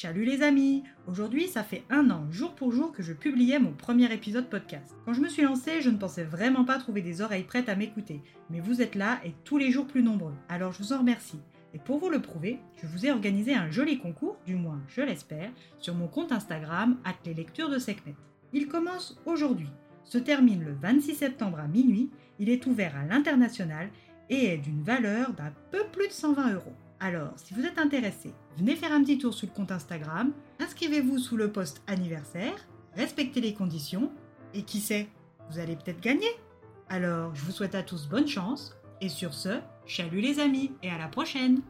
Chalut les amis Aujourd'hui, ça fait un an, jour pour jour, que je publiais mon premier épisode podcast. Quand je me suis lancée, je ne pensais vraiment pas trouver des oreilles prêtes à m'écouter. Mais vous êtes là et tous les jours plus nombreux. Alors je vous en remercie. Et pour vous le prouver, je vous ai organisé un joli concours, du moins je l'espère, sur mon compte Instagram, les lectures de Sekhmet. Il commence aujourd'hui, se termine le 26 septembre à minuit, il est ouvert à l'international et est d'une valeur d'un peu plus de 120 euros. Alors, si vous êtes intéressé, venez faire un petit tour sur le compte Instagram, inscrivez-vous sous le post anniversaire, respectez les conditions, et qui sait, vous allez peut-être gagner. Alors, je vous souhaite à tous bonne chance, et sur ce, chalut les amis, et à la prochaine